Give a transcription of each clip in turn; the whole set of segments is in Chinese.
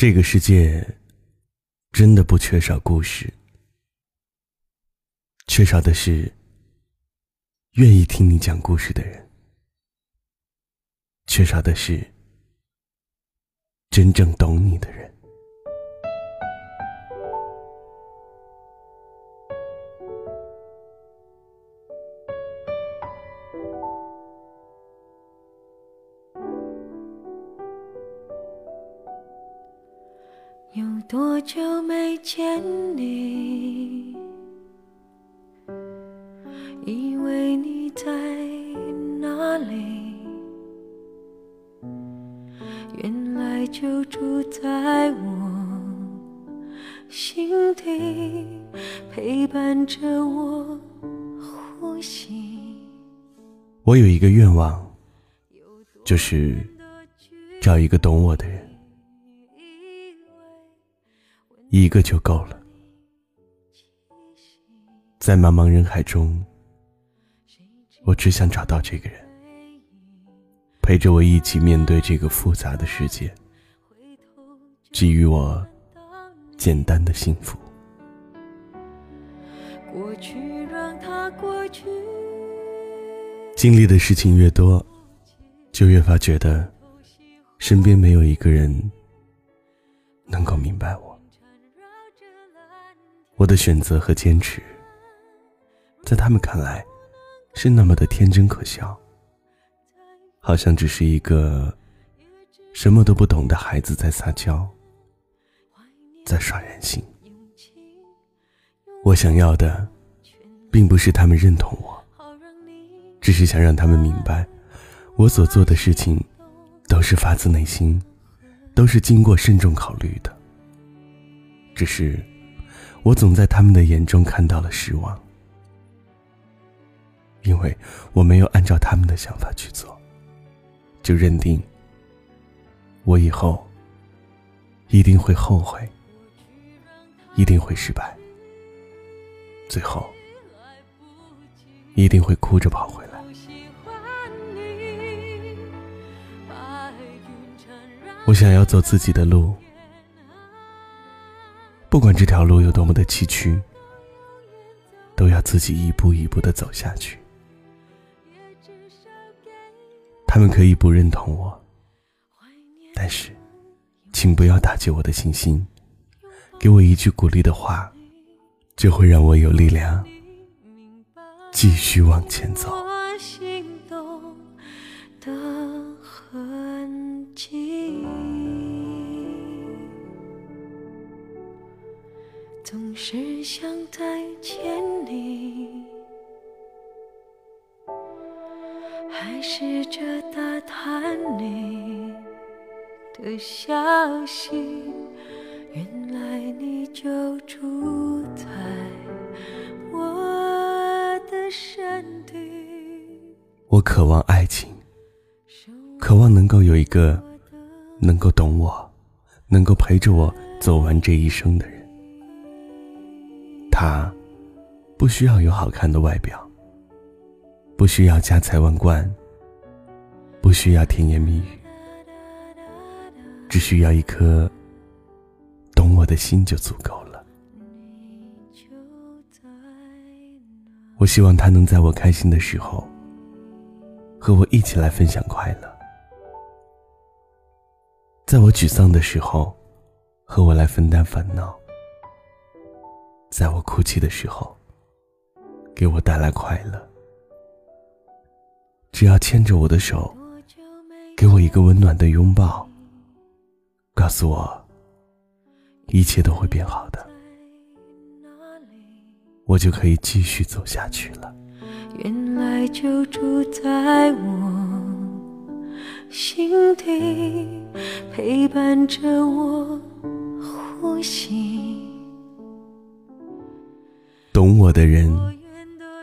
这个世界真的不缺少故事，缺少的是愿意听你讲故事的人，缺少的是真正懂你的人。有多久没见你？以为你在哪里？原来就住在我心底，陪伴着我呼吸。我有一个愿望，就是找一个懂我的人。一个就够了，在茫茫人海中，我只想找到这个人，陪着我一起面对这个复杂的世界，给予我简单的幸福。经历的事情越多，就越发觉得身边没有一个人能够明白我。我的选择和坚持，在他们看来，是那么的天真可笑，好像只是一个什么都不懂的孩子在撒娇，在耍任性。我想要的，并不是他们认同我，只是想让他们明白，我所做的事情，都是发自内心，都是经过慎重考虑的，只是。我总在他们的眼中看到了失望，因为我没有按照他们的想法去做，就认定我以后一定会后悔，一定会失败，最后一定会哭着跑回来。我想要走自己的路。不管这条路有多么的崎岖，都要自己一步一步的走下去。他们可以不认同我，但是，请不要打击我的信心，给我一句鼓励的话，就会让我有力量继续往前走。再见你，还试着打探你的消息。原来你就住在我的身体。我渴望爱情，渴望能够有一个能够懂我、能够陪着我走完这一生的人。他不需要有好看的外表，不需要家财万贯，不需要甜言蜜语，只需要一颗懂我的心就足够了。我希望他能在我开心的时候和我一起来分享快乐，在我沮丧的时候和我来分担烦恼。在我哭泣的时候，给我带来快乐。只要牵着我的手，给我一个温暖的拥抱，告诉我一切都会变好的，我就可以继续走下去了。原来就住在我心底，陪伴着我呼吸。懂我的人，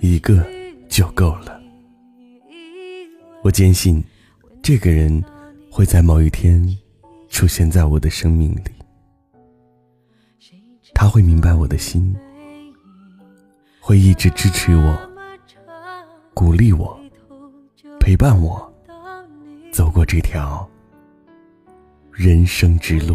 一个就够了。我坚信，这个人会在某一天出现在我的生命里。他会明白我的心，会一直支持我、鼓励我、陪伴我，走过这条人生之路。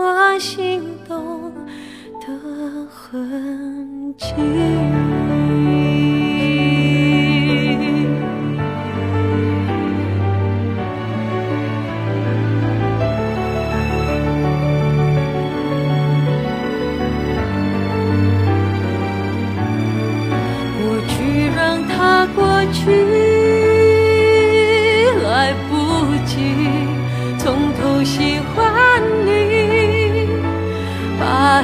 我心动的痕迹。过去让它过去。喜欢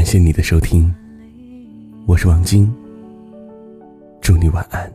感谢你的收听，我是王晶，祝你晚安。